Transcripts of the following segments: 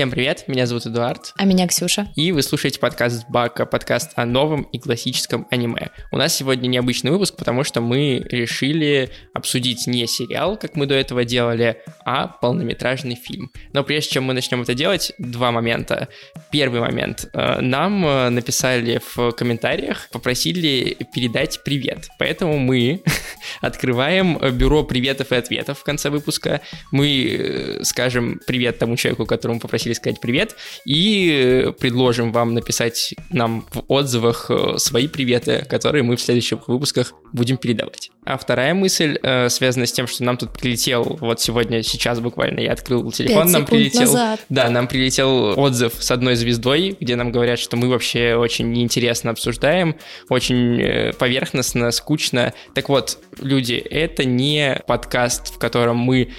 Всем привет, меня зовут Эдуард. А меня Ксюша. И вы слушаете подкаст Бака, подкаст о новом и классическом аниме. У нас сегодня необычный выпуск, потому что мы решили обсудить не сериал, как мы до этого делали, а полнометражный фильм. Но прежде чем мы начнем это делать, два момента. Первый момент. Э, нам э, написали в комментариях, попросили передать привет. Поэтому мы открываем бюро приветов и ответов в конце выпуска. Мы э, скажем привет тому человеку, которому попросили попросили сказать привет, и э, предложим вам написать нам в отзывах э, свои приветы, которые мы в следующих выпусках будем передавать. А вторая мысль э, связана с тем, что нам тут прилетел, вот сегодня, сейчас буквально я открыл телефон, нам прилетел... Назад. Да, нам прилетел отзыв с одной звездой, где нам говорят, что мы вообще очень неинтересно обсуждаем, очень э, поверхностно, скучно. Так вот, люди, это не подкаст, в котором мы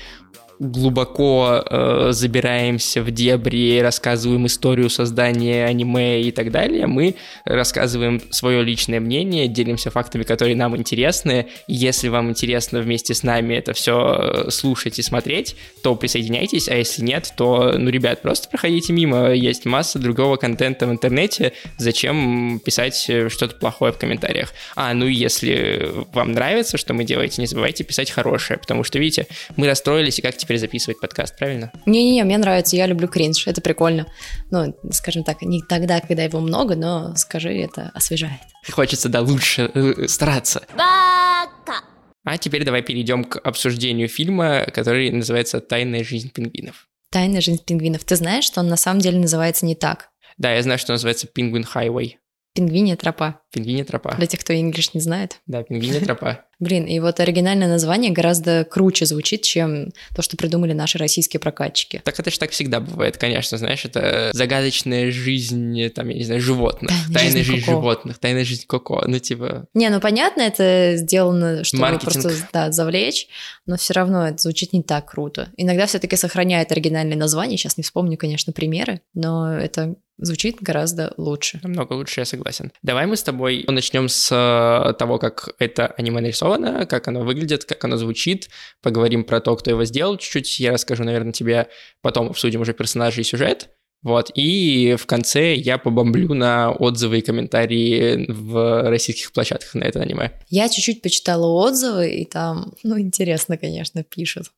глубоко э, забираемся в дебри, рассказываем историю создания аниме и так далее, мы рассказываем свое личное мнение, делимся фактами, которые нам интересны. если вам интересно вместе с нами это все э, слушать и смотреть, то присоединяйтесь, а если нет, то, ну, ребят, просто проходите мимо. Есть масса другого контента в интернете. Зачем писать э, что-то плохое в комментариях? А, ну если вам нравится, что мы делаете, не забывайте писать хорошее, потому что, видите, мы расстроились, и как теперь теперь записывать подкаст, правильно? Не-не-не, мне нравится, я люблю кринж, это прикольно. Ну, скажем так, не тогда, когда его много, но скажи, это освежает. Хочется, да, лучше э, стараться. Бака! А теперь давай перейдем к обсуждению фильма, который называется «Тайная жизнь пингвинов». «Тайная жизнь пингвинов». Ты знаешь, что он на самом деле называется не так? Да, я знаю, что он называется «Пингвин Хайвей». Пингвиния тропа. Пингвиния тропа. Для тех, кто инглиш не знает. Да, пингвиния тропа. Блин, и вот оригинальное название гораздо круче звучит, чем то, что придумали наши российские прокатчики. Так это же так всегда бывает, конечно, знаешь, это загадочная жизнь, там, я не знаю, животных, Тайная, тайная жизнь, жизнь животных, тайная жизнь Коко, ну типа... Не, ну понятно, это сделано, чтобы Маркетинг. просто да, завлечь, но все равно это звучит не так круто. Иногда все-таки сохраняет оригинальное название, сейчас не вспомню, конечно, примеры, но это звучит гораздо лучше. Намного лучше, я согласен. Давай мы с тобой начнем с э, того, как это аниме нарисовано, как оно выглядит, как оно звучит. Поговорим про то, кто его сделал чуть-чуть. Я расскажу, наверное, тебе потом обсудим уже персонажей и сюжет. Вот, и в конце я побомблю на отзывы и комментарии в российских площадках на это аниме. Я чуть-чуть почитала отзывы, и там, ну, интересно, конечно, пишут.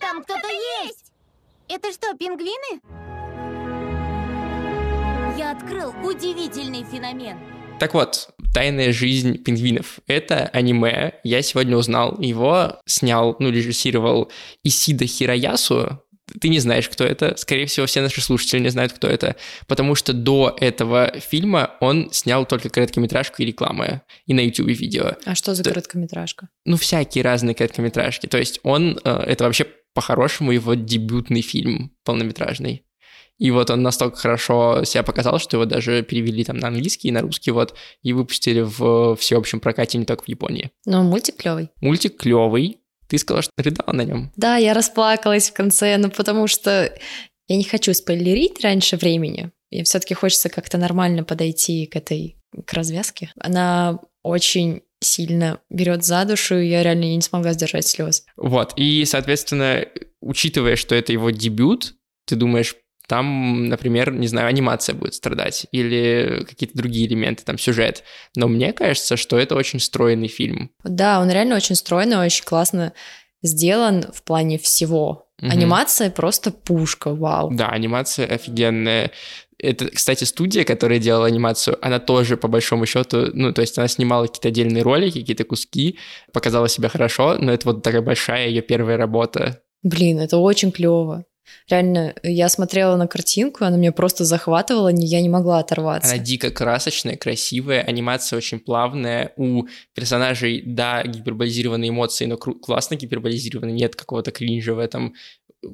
Там кто-то есть! Это что, пингвины? Открыл удивительный феномен. Так вот, «Тайная жизнь пингвинов» — это аниме. Я сегодня узнал, его снял, ну, режиссировал Исида Хироясу. Ты не знаешь, кто это. Скорее всего, все наши слушатели не знают, кто это. Потому что до этого фильма он снял только короткометражку и рекламы. И на YouTube видео. А что за Да. короткометражка? Ну, всякие разные короткометражки. То есть он... э, Это вообще по-хорошему его дебютный фильм полнометражный. И вот он настолько хорошо себя показал, что его даже перевели там на английский и на русский вот, и выпустили в всеобщем прокате не только в Японии. Ну, мультик клевый. Мультик клевый. Ты сказала, что рыдала на нем. Да, я расплакалась в конце, ну, потому что я не хочу спойлерить раньше времени. Мне все-таки хочется как-то нормально подойти к этой, к развязке. Она очень сильно берет за душу, и я реально не смогла сдержать слез. Вот. И, соответственно, учитывая, что это его дебют, ты думаешь, там, например, не знаю, анимация будет страдать или какие-то другие элементы, там сюжет. Но мне кажется, что это очень стройный фильм. Да, он реально очень стройный, очень классно сделан в плане всего. Мгм. Анимация просто пушка, вау. Да, анимация офигенная. Это, кстати, студия, которая делала анимацию, она тоже, по большому счету, ну, то есть она снимала какие-то отдельные ролики, какие-то куски, показала себя хорошо, но это вот такая большая ее первая работа. Блин, это очень клево. Реально, я смотрела на картинку, она меня просто захватывала, я не могла оторваться. Она дико красочная, красивая, анимация очень плавная, у персонажей, да, гиперболизированные эмоции, но классно гиперболизированы, нет какого-то кринжа в этом.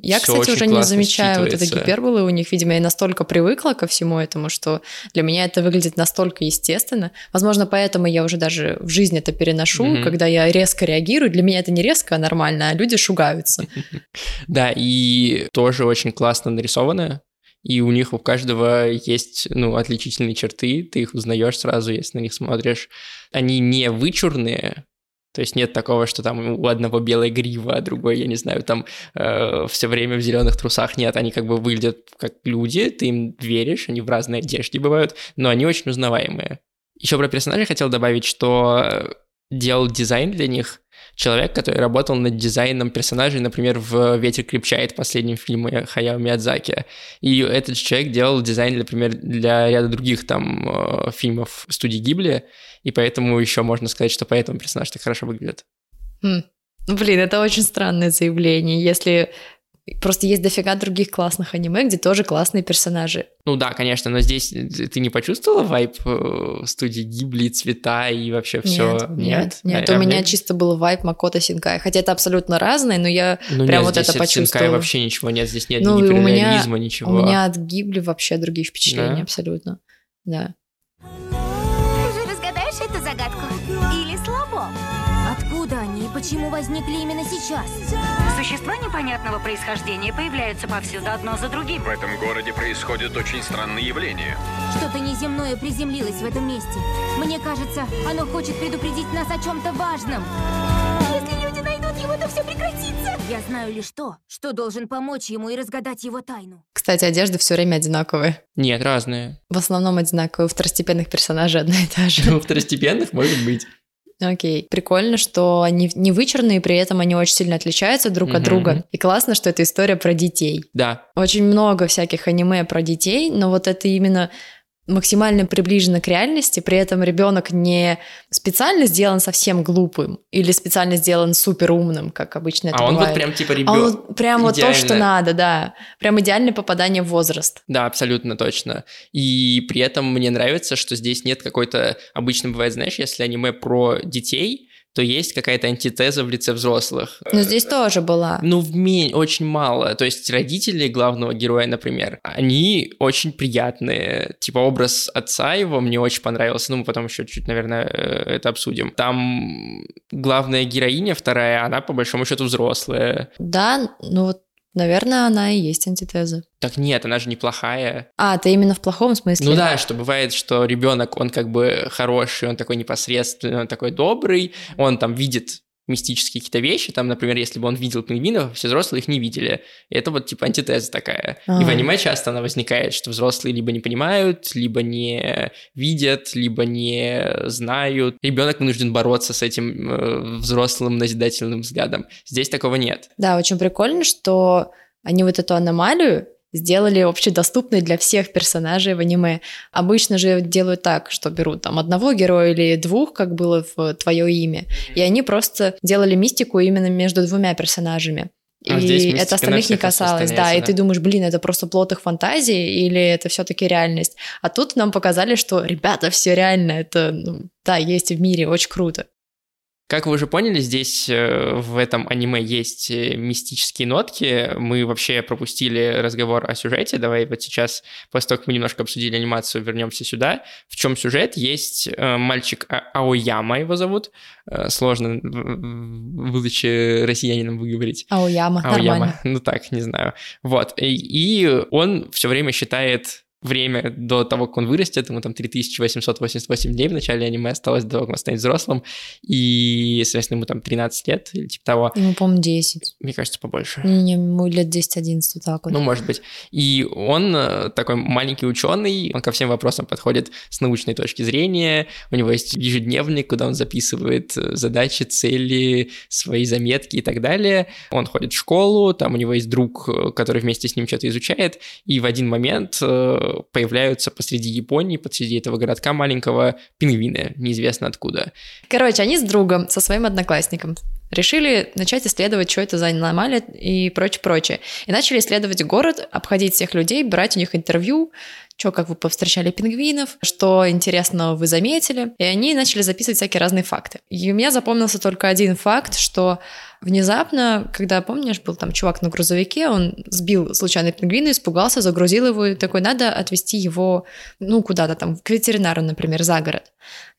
Я, Всё кстати, уже не замечаю вот считывается. гиперболы у них. Видимо, я настолько привыкла ко всему этому, что для меня это выглядит настолько естественно. Возможно, поэтому я уже даже в жизни это переношу, Мгм. когда я резко реагирую. Для меня это не резко, а нормально, а люди шугаются. Да, и тоже очень классно нарисованная. И у них у каждого есть, ну, отличительные черты, ты их узнаешь сразу, если на них смотришь. Они не вычурные, То есть нет такого, что там у одного белая грива, а другой, я не знаю, там э, все время в зеленых трусах. Нет, они как бы выглядят как люди, ты им веришь, они в разной одежде бывают, но они очень узнаваемые. Еще про персонажей хотел добавить, что э, делал дизайн для них человек, который работал над дизайном персонажей, например, в «Ветер крепчает», последнем фильме Хаяо Миядзаки. И этот человек делал дизайн, например, для ряда других там э, фильмов студии Гибли, и поэтому еще можно сказать, что поэтому персонаж так хорошо выглядит. Хм. Блин, это очень странное заявление. Если Просто есть дофига других классных аниме, где тоже классные персонажи. Ну да, конечно, но здесь ты не почувствовала вайп э, студии Гибли, цвета и вообще все? Нет, нет, нет. А, у меня чисто был вайп Макото Синкай, хотя это абсолютно разные, но я ну, прям нет, вот это почувствовала. Синкай вообще ничего нет, здесь нет ну, ни у меня, ничего. У меня от Гибли вообще другие впечатления да? абсолютно, да. Почему возникли именно сейчас? Существа непонятного происхождения появляются повсюду одно за другим. В этом городе происходят очень странные явления. Что-то неземное приземлилось в этом месте. Мне кажется, оно хочет предупредить нас о чем-то важном. Если люди найдут его, то все прекратится. Я знаю лишь то, что должен помочь ему и разгадать его тайну. Кстати, одежды все время одинаковые. Нет, разные. В основном одинаковые. У второстепенных персонажей одна и та же. У второстепенных может быть. Окей. Прикольно, что они не вычурные, при этом они очень сильно отличаются друг mm-hmm. от друга. И классно, что это история про детей. Да. Очень много всяких аниме про детей, но вот это именно максимально приближено к реальности, при этом ребенок не специально сделан совсем глупым или специально сделан супер умным, как обычно это а бывает. он вот прям типа ребенок. А он прям вот то, что надо, да. Прям идеальное попадание в возраст. Да, абсолютно точно. И при этом мне нравится, что здесь нет какой-то... Обычно бывает, знаешь, если аниме про детей, то есть какая-то антитеза в лице взрослых. Но здесь тоже была. Ну, в ми- очень мало. То есть родители главного героя, например, они очень приятные. Типа образ отца его мне очень понравился. Ну, мы потом еще чуть, наверное, э, это обсудим. Там главная героиня вторая, она по большому счету взрослая. Да, ну вот Наверное, она и есть антитеза. Так нет, она же неплохая. А, ты именно в плохом смысле? Ну да, что бывает, что ребенок, он как бы хороший, он такой непосредственный, он такой добрый, он там видит мистические какие-то вещи, там, например, если бы он видел пингвинов, все взрослые их не видели. И это вот типа антитеза такая. А-а-а. И в аниме часто она возникает, что взрослые либо не понимают, либо не видят, либо не знают. Ребенок вынужден бороться с этим э, взрослым назидательным взглядом. Здесь такого нет. Да, очень прикольно, что они вот эту аномалию сделали общедоступной для всех персонажей в аниме. Обычно же делают так, что берут там одного героя или двух, как было в «Твое имя», и они просто делали мистику именно между двумя персонажами. А и это остальных не касалось, да, да, и ты думаешь, блин, это просто плод их фантазии или это все-таки реальность. А тут нам показали, что, ребята, все реально, это, ну, да, есть в мире, очень круто. Как вы уже поняли, здесь э, в этом аниме есть э, мистические нотки. Мы вообще пропустили разговор о сюжете. Давай вот сейчас, после того, как мы немножко обсудили анимацию, вернемся сюда. В чем сюжет? Есть э, мальчик а-, Аояма, его зовут. Сложно будучи россиянином выговорить. Аояма, Аояма. нормально. Ну так, не знаю. Вот. И, и он все время считает время до того, как он вырастет, ему там 3888 дней в начале аниме осталось до того, как он станет взрослым, и, соответственно, ему там 13 лет или типа того. Ему, по-моему, 10. Мне кажется, побольше. Не, ему лет 10-11, так вот. Ну, может быть. И он э, такой маленький ученый, он ко всем вопросам подходит с научной точки зрения, у него есть ежедневник, куда он записывает э, задачи, цели, свои заметки и так далее. Он ходит в школу, там у него есть друг, э, который вместе с ним что-то изучает, и в один момент появляются посреди Японии, посреди этого городка маленького пингвины, неизвестно откуда. Короче, они с другом, со своим одноклассником, решили начать исследовать, что это за аномалия и прочее-прочее. И начали исследовать город, обходить всех людей, брать у них интервью, что, как вы повстречали пингвинов, что интересного вы заметили. И они начали записывать всякие разные факты. И у меня запомнился только один факт, что внезапно, когда, помнишь, был там чувак на грузовике, он сбил случайно пингвина, испугался, загрузил его, и такой, надо отвезти его, ну, куда-то там, к ветеринару, например, за город.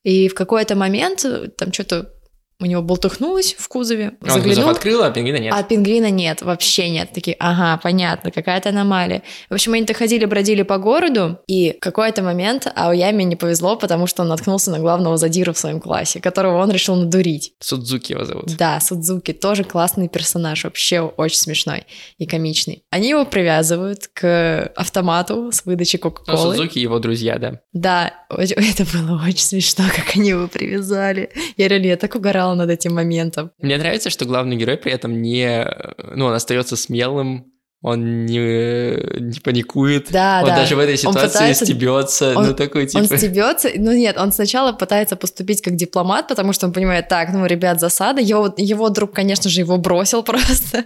И в какой-то момент там что-то у него болтыхнулось в кузове, Он кузов заглянул, открыл, а пингвина нет. а пингвина нет, вообще нет. Такие, ага, понятно, какая-то аномалия. В общем, они-то ходили, бродили по городу, и в какой-то момент Аояме не повезло, потому что он наткнулся на главного задира в своем классе, которого он решил надурить. Судзуки его зовут. Да, Судзуки тоже классный персонаж, вообще очень смешной и комичный. Они его привязывают к автомату с выдачей Ну, Кока-Колы. Судзуки его друзья, да. Да, это было очень смешно, как они его привязали. Я реально, я так угорала над этим моментом. Мне нравится, что главный герой при этом не... Ну, он остается смелым, он не, не паникует. Да, он да. даже в этой Он ситуации пытается- стебется. он- ну, такой, типа... Он стебется, ну нет, он сначала пытается поступить как дипломат, потому что он понимает, так, ну, ребят, засада. Его, его друг, конечно же, его бросил просто,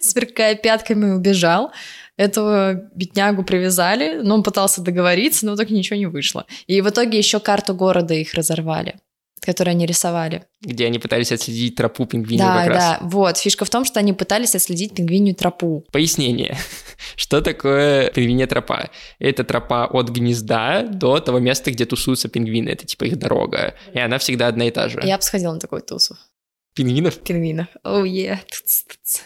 сверкая пятками, убежал. Этого беднягу привязали, но он пытался договориться, но так ничего не вышло. И в итоге еще карту города их разорвали, которую они рисовали. Где они пытались отследить тропу пингвина да, как раз. да, вот. Фишка в том, что они пытались отследить пингвинью тропу. Пояснение. Что такое пингвинья тропа? Это тропа от гнезда до того места, где тусуются пингвины. Это типа их дорога. И она всегда одна и та же. Я бы сходила на такую тусу. Пингвинов? Пингвинов. Оу, е. Тц-тц-тц.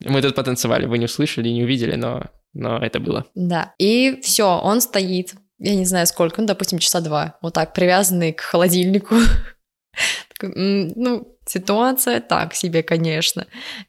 Мы тут потанцевали, вы не услышали, не увидели, но, но это было. Да. И все, он стоит, я не знаю сколько, ну, допустим, часа два, вот так, привязанный к холодильнику. Такой, «М, Ну, ситуация так себе, конечно.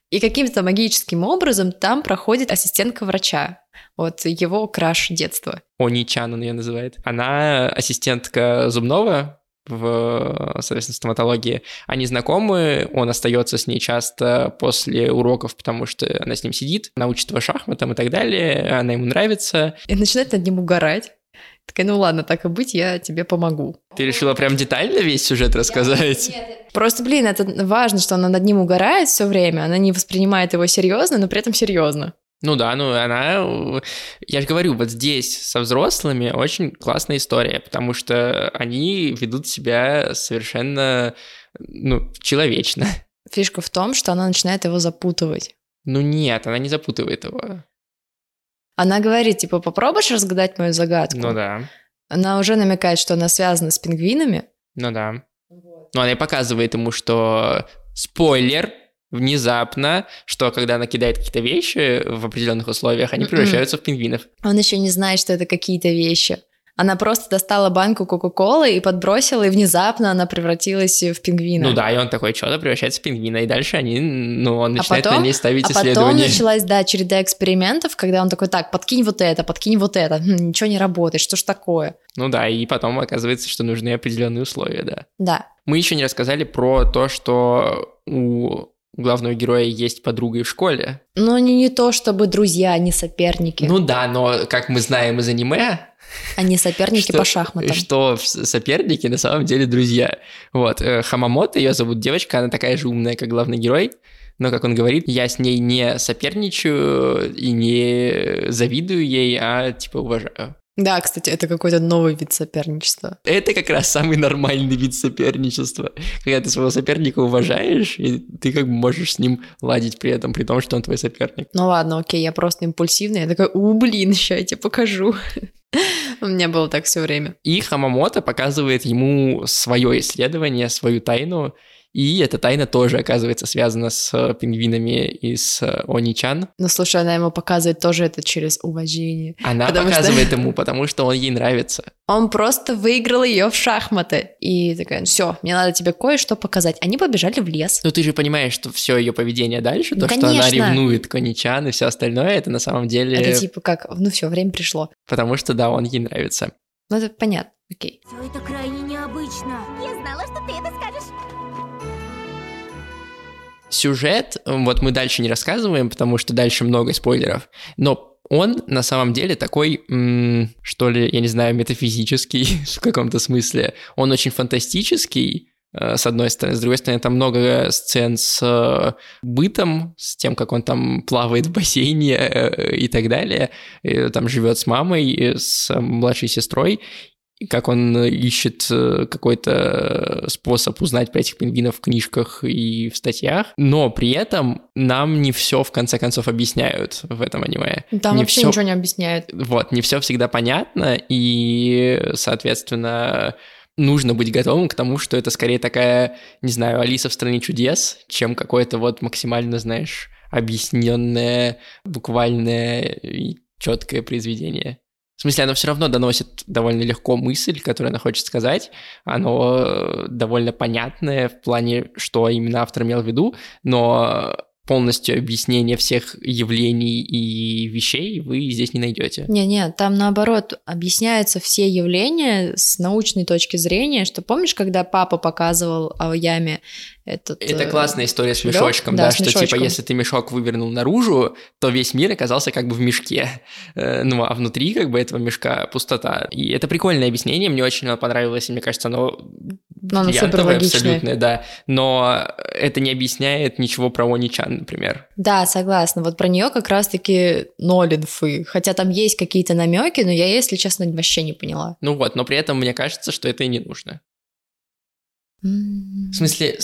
И каким-то магическим образом там проходит ассистентка врача. Вот его краш детства. Они-чан он ее называет. Она ассистентка зубного в, соответственно, стоматологии. Они знакомы, он остается с ней часто после уроков, потому что она с ним сидит, она учит его шахматам и так далее, она ему нравится. И начинает над ним угорать. Такая, ну ладно, так и быть, я тебе помогу. Ты решила прям детально весь сюжет рассказать? Просто, блин, это важно, что она над ним угорает все время, она не воспринимает его серьезно, но при этом серьезно. Ну да, ну она... Я же говорю, вот здесь со взрослыми очень классная история, потому что они ведут себя совершенно, ну, человечно. Фишка в том, что она начинает его запутывать. Ну нет, она не запутывает его. Она говорит, типа, попробуешь разгадать мою загадку? Ну да, Она уже намекает, что она связана с пингвинами. ну да. Ну она и показывает ему, что спойлер, внезапно, что когда она кидает какие-то вещи в определенных условиях, они Мгм. превращаются в пингвинов. Он еще не знает, что это какие-то вещи. Она просто достала банку Кока-Колы и подбросила, и внезапно она превратилась в пингвина. Ну да, и он такой, что-то превращается в пингвина, и дальше они, ну, он А начинает потом- на ней ставить А потом исследования. началась, да, череда экспериментов, когда он такой, так, подкинь вот это, подкинь вот это, Хм, ничего не работает, что ж такое? Ну да, и потом оказывается, что нужны определенные условия, да. Да, Мы еще не рассказали про то, что у главного героя есть подруга и в школе. но они не то чтобы друзья, они соперники. Ну да, но как мы знаем из аниме, они соперники что, по шахматам. что соперники на самом деле друзья. Вот, э, Хамамото, ее зовут девочка, она такая же умная, как главный герой, но, как он говорит, я с ней не соперничаю и не завидую ей, а типа уважаю. Да, кстати, это какой-то новый вид соперничества. Это как раз самый нормальный вид соперничества. Когда ты своего соперника уважаешь, и ты как бы можешь с ним ладить при этом, при том, что он твой соперник. Ну ладно, окей, я просто импульсивная. Я такая, у, блин, сейчас я тебе покажу. У меня было так все время. И Хамамото показывает ему свое исследование, свою тайну, и эта тайна тоже оказывается связана с э, пингвинами и с э, Они-чан. Ну, слушай, она ему показывает тоже это через уважение. Она Потому что- показывает ему, потому что он ей нравится. Он просто выиграл ее в шахматы. И такая, все, мне надо тебе кое-что показать. Они побежали в лес. Но ты же понимаешь, что все ее поведение дальше, Ну, то, что она конечно. ревнует к Они-чан и все остальное, это на самом деле... Это типа как, ну все, время пришло. Потому что, да, он ей нравится. Ну, это понятно, окей. Все это крайне необычно. Я знала, что ты это скажешь. Сюжет, вот мы дальше не рассказываем, потому что дальше много спойлеров, но он на самом деле такой, м, что ли, я не знаю, метафизический в каком-то смысле. Он очень фантастический, э, с одной стороны. С другой стороны, там много сцен с э, бытом, с тем, как он там плавает в бассейне э, и так далее. И там живет с мамой, с младшей сестрой. Как он ищет э, какой-то способ узнать про этих пингвинов в книжках и в статьях, но при этом нам не все в конце концов объясняют в этом аниме. Там Не вообще всё- ничего не объясняют. Вот, не все всегда понятно, и, соответственно, нужно быть готовым к тому, что это скорее такая, не знаю, Алиса в стране чудес, чем какое-то вот максимально, знаешь, объясненное, буквальное и четкое произведение. В смысле, оно все равно доносит довольно легко мысль, которую она хочет сказать. Оно э, довольно понятное в плане, что именно автор имел в виду, но полностью объяснение всех явлений и вещей вы здесь не найдете. Не-не, там наоборот объясняются все явления с научной точки зрения, что помнишь, когда папа показывал о яме этот... Это э, классная история с мешочком, Да, да, что типа мешочком. если ты мешок вывернул наружу, то весь мир оказался как бы в мешке. Э, Ну, а внутри как бы этого мешка пустота. И это прикольное объяснение, мне очень оно понравилось, и мне кажется, оно Ну, оно суперлогичное. абсолютное, да. Но это не объясняет ничего про Вони-чан, например. Да, согласна. Вот про нее как раз-таки ноль инфы. Хотя там есть какие-то намеки, но я, если честно, вообще не поняла. Ну вот, но при этом мне кажется, что это и не нужно. В смысле,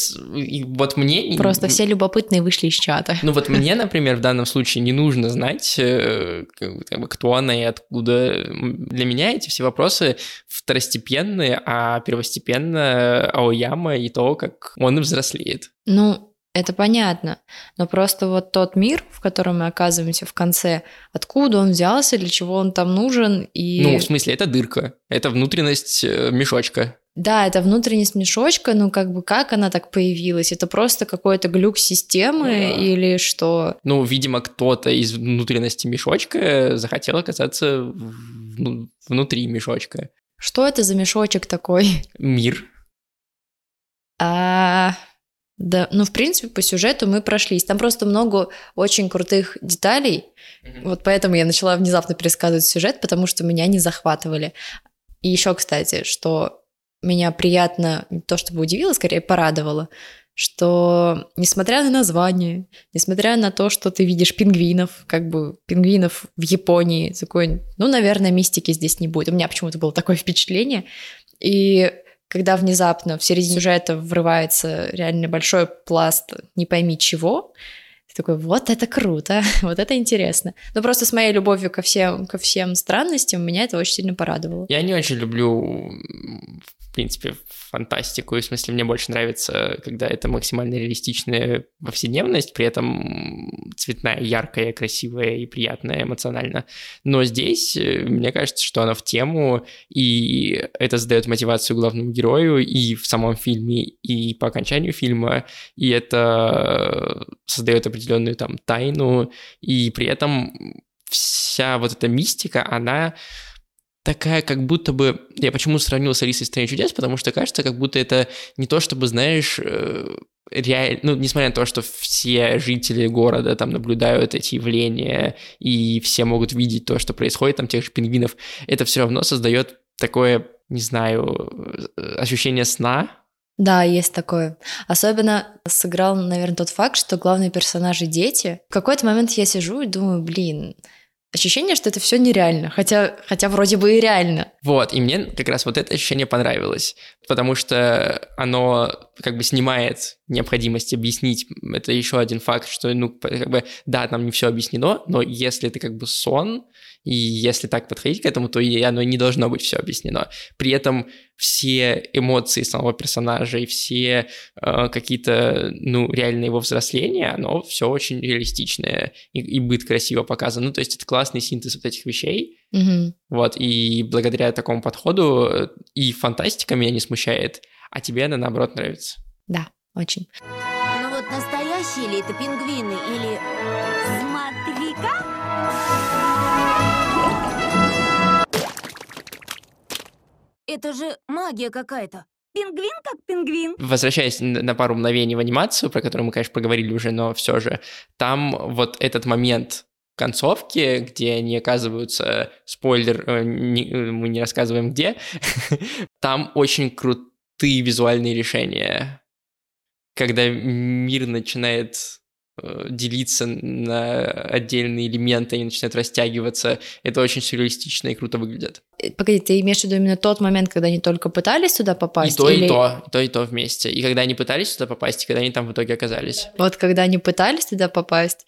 вот мне... Просто все любопытные вышли из чата. Ну вот мне, например, в данном случае не нужно знать, э, как бы, кто она и откуда. Для меня эти все вопросы второстепенные, а первостепенно Аояма и то, как он взрослеет. Ну, это понятно. Но просто вот тот мир, в котором мы оказываемся в конце, откуда он взялся, для чего он там нужен, и... Ну, в смысле, это дырка, это внутренность э, мешочка. Да, это внутренность мешочка, но как бы как она так появилась? Это просто какой-то глюк системы Ну да. или что? Ну, видимо, кто-то из внутренности мешочка захотел оказаться в- ну, внутри мешочка. Что это за мешочек такой? Мир. А, да, ну, в принципе, по сюжету мы прошлись. Там просто много очень крутых деталей. Вот поэтому я начала внезапно пересказывать сюжет, потому что меня не захватывали. И еще, кстати, что меня приятно, не то чтобы удивило, скорее порадовало, что несмотря на название, несмотря на то, что ты видишь пингвинов, как бы пингвинов в Японии, такой, ну, наверное, мистики здесь не будет. У меня почему-то было такое впечатление. И когда внезапно в середине сюжета врывается реально большой пласт не пойми чего, такой, вот это круто, вот это интересно. Но просто с моей любовью ко всем, ко всем странностям меня это очень сильно порадовало. Я не очень люблю, в принципе, фантастику. И в смысле, мне больше нравится, когда это максимально реалистичная повседневность, при этом цветная, яркая, красивая и приятная эмоционально. Но здесь, э, мне кажется, что она в тему, и это задает мотивацию главному герою и в самом фильме, и по окончанию фильма, и это создает определенную там тайну, и при этом вся вот эта мистика, она такая, как будто бы... Я почему сравнил с Алисой в стране чудес? Потому что кажется, как будто это не то, чтобы, знаешь, реально... Ну, несмотря на то, что все жители города там наблюдают эти явления, и все могут видеть то, что происходит, там, тех же пингвинов, это все равно создает такое, не знаю, э, ощущение сна, Да, есть такое. Особенно сыграл, наверное, тот факт, что главные персонажи дети. В какой-то момент я сижу и думаю, блин, ощущение, что это все нереально, хотя, хотя вроде бы и реально. Вот, и мне как раз вот это ощущение понравилось, потому что оно как бы снимает необходимость объяснить. Это еще один факт, что, ну, как бы, да, нам не все объяснено, но если это как бы сон, и если так подходить к этому, то и оно не должно быть все объяснено. При этом все эмоции самого персонажа и все э, какие-то, ну, реальные его взросления, оно все очень реалистичное и, и быт красиво показан. Ну, то есть это классный синтез вот этих вещей. Мгм. Вот, и благодаря такому подходу э, и фантастика меня не смущает, а тебе она, наоборот, нравится. Да, очень. Ну вот настоящие ли это пингвины или... Смотри-ка, Это же магия какая-то. пингвин как пингвин. Возвращаясь на пару мгновений в анимацию, про которую мы, конечно, поговорили уже, но все же, там вот этот момент концовки, где они оказываются, спойлер, э, не- э, мы не рассказываем где, там очень крутые визуальные решения. Когда мир начинает э, делиться на отдельные элементы, они начинают растягиваться, это очень сюрреалистично и круто выглядит. Э, Погоди, ты имеешь в виду именно тот момент, когда они только пытались туда И попасть? то, и или то, и то, и то вместе. И когда они пытались сюда попасть, и когда они там в итоге оказались. Вот когда они пытались туда попасть,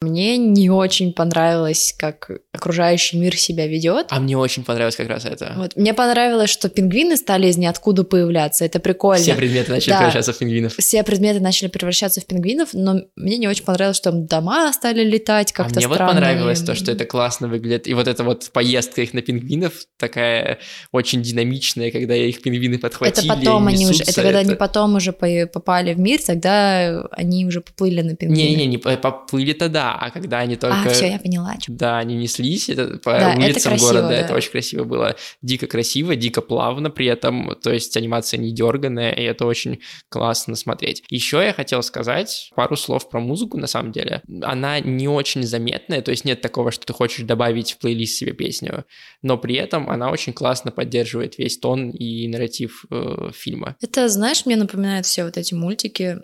Мне не очень понравилось, как окружающий мир себя ведет. А мне очень понравилось как раз это. Вот. Мне понравилось, что пингвины стали из ниоткуда появляться. Это прикольно. Все предметы начали Да. превращаться в пингвинов. Все предметы начали превращаться в пингвинов, но мне не очень понравилось, что там дома стали летать А как-то мне вот странно. понравилось то, что это классно выглядит. И вот эта вот поездка их на пингвинов такая очень динамичная, когда их пингвины Это подхватили. потом и они уже, это когда они потом уже по- попали в мир, тогда они уже поплыли на пингвинах. Не-не, не по- поплыли-то да, а когда они только... А, все, я поняла. Да, они неслись это, по Да, это улицам красиво, города, да. это очень красиво было. Дико красиво, дико плавно при этом, то есть анимация не дерганая, и это очень классно смотреть. Еще я хотел сказать пару слов про музыку, на самом деле. Она не очень заметная, то есть нет такого, что ты хочешь добавить в плейлист себе песню, но при этом она очень классно поддерживает весь тон и нарратив э, фильма. Это, знаешь, мне напоминает все вот эти мультики,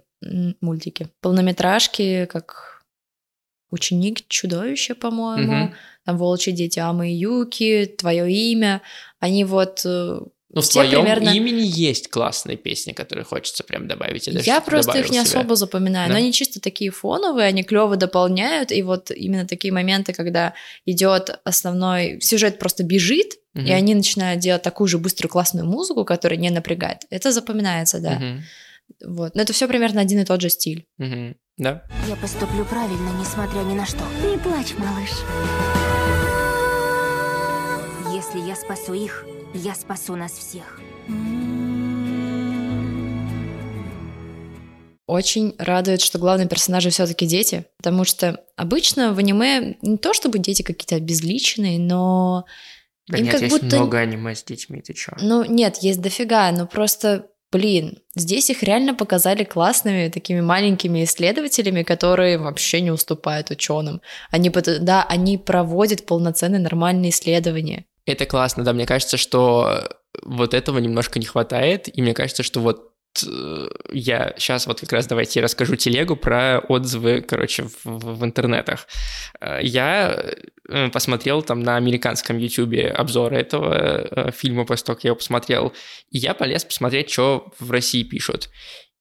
мультики, полнометражки, как Ученик чудовища, по-моему, Мгм. там Волчьи дети Амы и Юки, Твое имя. Они вот э, Ну, в твоем примерно- имени есть классные песни, которые хочется прям добавить. Я что-то просто их не себе. особо запоминаю, Да? но они чисто такие фоновые, они клево дополняют, и вот именно такие моменты, когда идет основной сюжет просто бежит, Мгм. и они начинают делать такую же быструю классную музыку, которая не напрягает. Это запоминается, да. Мгм. Вот. Но это все примерно один и тот же стиль. Мгм. Да. Я поступлю правильно, несмотря ни на что. Не плачь, малыш. Если я спасу их, я спасу нас всех. Очень радует, что главные персонажи все-таки дети, потому что обычно в аниме не то чтобы дети какие-то обезличенные, но Да им нет, как есть будто много аниме с детьми, ты чё? Ну, нет, есть дофига, но просто, блин, здесь их реально показали классными такими маленькими исследователями, которые вообще не уступают ученым. Они, да, они проводят полноценные нормальные исследования. Это классно, да, мне кажется, что вот этого немножко не хватает, и мне кажется, что вот я сейчас вот как раз давайте расскажу телегу про отзывы, короче, в, в- интернетах. Э, Я э, посмотрел там на американском ютубе обзоры этого э, фильма после того, как я его посмотрел, и я полез посмотреть, что в России пишут.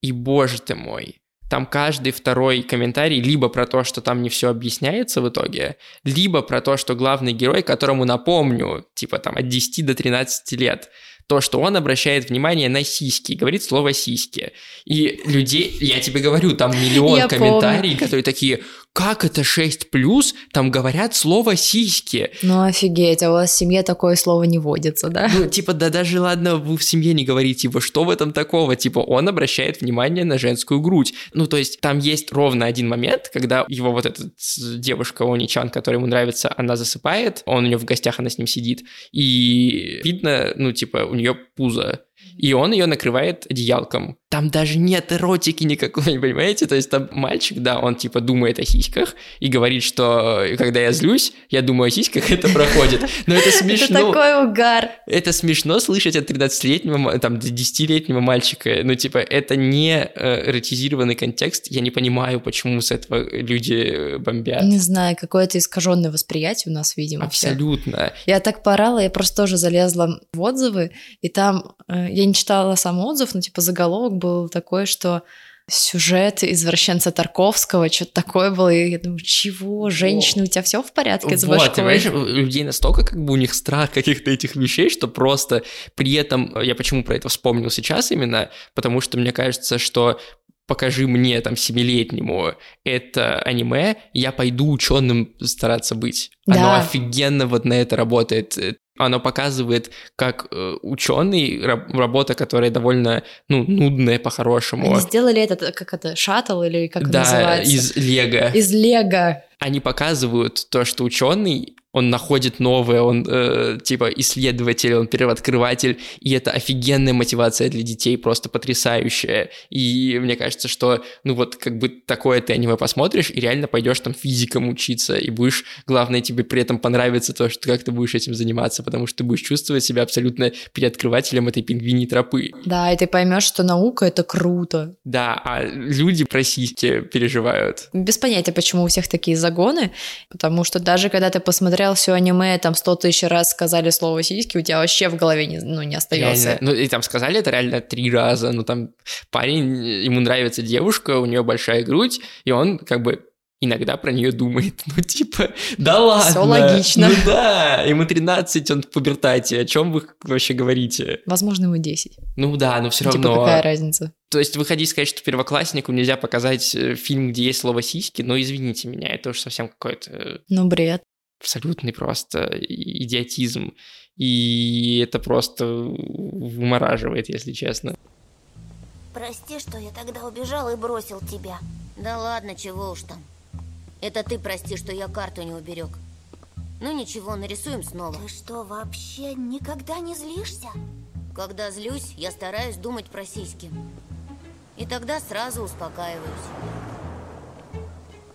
И, боже ты мой, там каждый второй комментарий либо про то, что там не все объясняется в итоге, либо про то, что главный герой, которому напомню, типа там от 10 до 13 лет, то, что он обращает внимание на сиськи, говорит слово сиськи. И людей, я тебе говорю, там миллион Я комментариев, которые такие, как это 6 плюс, там говорят слово сиськи. Ну офигеть, а у вас в семье такое слово не водится, да? Ну, типа, да даже ладно, вы в семье не говорите, типа, что в этом такого? Типа, он обращает внимание на женскую грудь. Ну, то есть, там есть ровно один момент, когда его вот эта девушка Они-чан, которая ему нравится, она засыпает, он у нее в гостях, она с ним сидит, и видно, ну, типа, у нее пузо. И он ее накрывает одеялком. Там даже нет эротики никакой, понимаете? То есть там мальчик, да, он типа думает о сиськах и говорит, что когда я злюсь, я думаю о сиськах, это проходит. Но это смешно. Это такой угар. Это смешно слышать от 13-летнего, ма- там, 10-летнего мальчика. Ну, типа, это не э, эротизированный контекст. Я не понимаю, почему с этого люди э, бомбят. Не знаю, какое-то искаженное восприятие у нас, видимо. Абсолютно. Я так порала, я просто тоже залезла в отзывы, и там э, я не читала сам отзыв, но типа заголовок был такой, что сюжет извращенца Тарковского, что-то такое было, и я думаю, чего, женщина, у тебя все в порядке с Вот, понимаешь, у людей настолько как бы у них страх каких-то этих вещей, что просто при этом, я почему про это вспомнил сейчас именно, потому что мне кажется, что покажи мне, там, семилетнему это аниме, я пойду ученым стараться быть. Оно Да. офигенно вот на это работает. Оно показывает, как ученый, работа, которая довольно, ну, нудная по-хорошему. Они сделали этот, как это, шаттл или как да, это называется? из Лего. Из Лего. Они показывают то, что ученый, он находит новое, он э, типа исследователь, он первооткрыватель, и это офигенная мотивация для детей, просто потрясающая. И мне кажется, что, ну вот, как бы такое ты аниме посмотришь, и реально пойдешь там физикам учиться, и будешь, главное, тебе при этом понравится то, что как ты будешь этим заниматься, потому что ты будешь чувствовать себя абсолютно переоткрывателем этой пингвиньей тропы. Да, и ты поймешь, что наука это круто. Да, а люди про сиськи переживают. Без понятия, почему у всех такие загоны, потому что даже когда ты посмотрел все аниме, там сто тысяч раз сказали слово сиськи, у тебя вообще в голове не, ну, не остается. Реально. Ну, и там сказали это реально три раза. Ну, там парень, ему нравится девушка, у нее большая грудь, и он как бы иногда про нее думает. Ну, типа, да ладно. Всё логично. Ну да, ему 13, он в пубертате. О чем вы вообще говорите? Возможно, ему 10. Ну да, но все Типа, равно. какая разница? То есть вы хотите сказать, что первокласснику нельзя показать э, фильм, где есть слово сиськи? Но извините меня, это уж совсем какой-то э, Ну, бред. Абсолютный просто идиотизм. И это просто вымораживает, если честно. Прости, что я тогда убежал и бросил тебя. Да ладно, чего уж там. Это ты прости, что я карту не уберег. Ну ничего, нарисуем снова. Ты что, вообще никогда не злишься? Когда злюсь, я стараюсь думать про сиськи. И тогда сразу успокаиваюсь.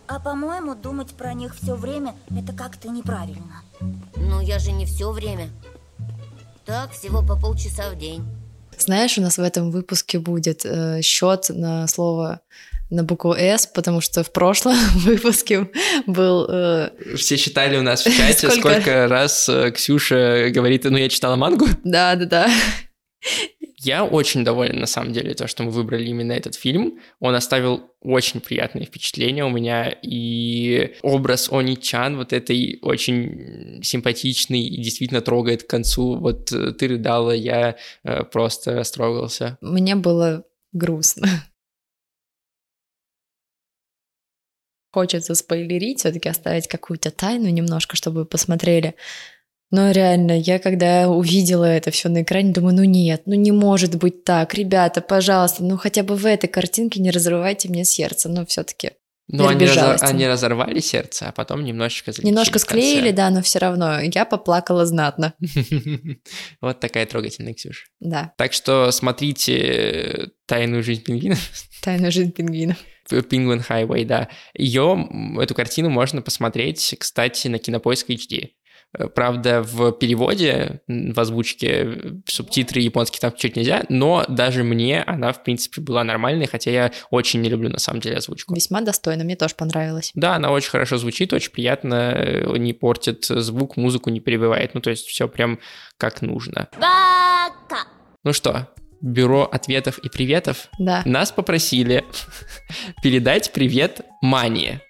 А по-моему, думать про них все время это как-то неправильно. Но я же не все время. Так, всего по полчаса в день. Знаешь, у нас в этом выпуске будет э, счет на слово на букву «С», потому что в прошлом выпуске был... э, Все читали у нас в чате, Сколько? сколько, раз э, Ксюша говорит, ну я читала мангу. Да-да-да. Я очень доволен, на самом деле, то, что мы выбрали именно этот фильм. Он оставил очень приятные впечатления у меня, и образ Они Чан вот этой очень симпатичный и действительно трогает к концу. Вот э, ты рыдала, я э, просто растрогался. Мне было грустно. Хочется спойлерить, все-таки оставить какую-то тайну немножко, чтобы посмотрели. Но реально, я когда увидела это все на экране, думаю, ну нет, ну не может быть так, ребята, пожалуйста, ну хотя бы в этой картинке не разрывайте мне сердце, но все-таки Я они, разор- они разорвали сердце, а потом немножечко залечили немножко склеили, да, но все равно я поплакала знатно, Вот такая трогательная Ксюша. да, Так что смотрите «Тайную жизнь пингвина», тайная жизнь. Penguin Highway, да. Ее, эту картину можно посмотреть, кстати, на Кинопоиск HD. Правда, в переводе, в озвучке, субтитры японские там чуть нельзя, но даже мне она, в принципе, была нормальной, хотя я очень не люблю, на самом деле, озвучку. Весьма достойно, мне тоже понравилось. Да, она очень хорошо звучит, очень приятно, э, не портит звук, музыку не перебивает. Ну, то есть все прям как нужно. Бака! Ну что, бюро ответов и приветов. Да, Нас попросили передать привет Мани.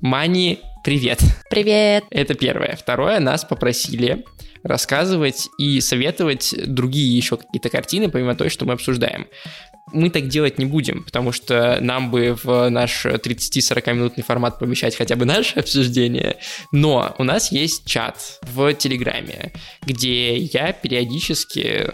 Мани, привет. привет! Это первое. Второе, нас попросили рассказывать и советовать другие еще какие-то картины, помимо той, что мы обсуждаем. Мы так делать не будем, потому что нам бы в наш 30-40 минутный формат помещать хотя бы наше обсуждение. Но у нас есть чат в Телеграме, где я периодически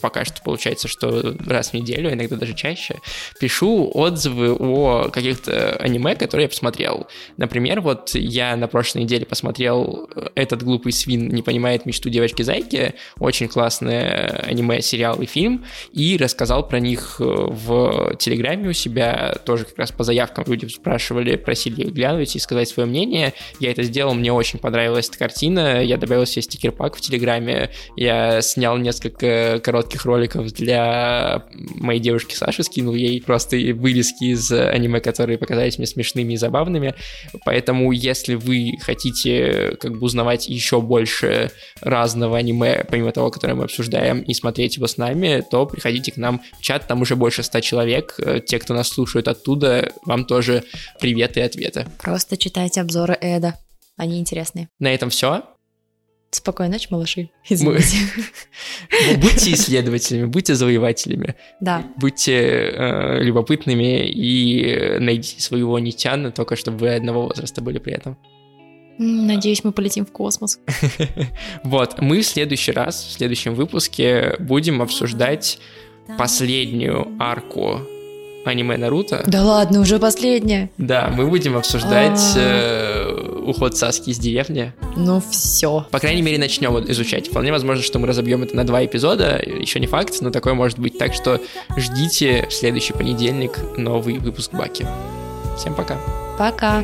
пока что получается, что раз в неделю, иногда даже чаще, пишу отзывы о каких-то аниме, которые я посмотрел. Например, вот я на прошлой неделе посмотрел «Этот глупый свин не понимает мечту девочки-зайки», очень классное аниме, сериал и фильм, и рассказал про них в Телеграме у себя, тоже как раз по заявкам. Люди спрашивали, просили глянуть и сказать свое мнение. Я это сделал, мне очень понравилась эта картина, я добавил себе стикер-пак в Телеграме, я снял несколько коротких роликов для моей девушки Саши, скинул ей просто вырезки из аниме, которые показались мне смешными и забавными. Поэтому, если вы хотите как бы узнавать еще больше разного аниме, помимо того, которое мы обсуждаем, и смотреть его с нами, то приходите к нам в чат, там уже больше ста человек. Те, кто нас слушают оттуда, вам тоже привет и ответы. Просто читайте обзоры Эда, они интересные. На этом все. Спокойной ночи, малыши. Извините. Будьте исследователями, будьте завоевателями. Да, Будьте э, любопытными и найдите своего нитяна, только чтобы вы одного возраста были при этом. Надеюсь, мы полетим в космос. Вот, мы в следующий раз, в следующем выпуске будем обсуждать последнюю арку аниме Наруто. Да ладно, уже последняя. Да, мы будем обсуждать А. э, уход Саски из деревни. Ну все. По крайней мере, начнем изучать. Вполне возможно, что мы разобьем это на два эпизода. Еще не факт, но такое может быть. Так что ждите в следующий понедельник новый выпуск Баки. Всем пока. Пока.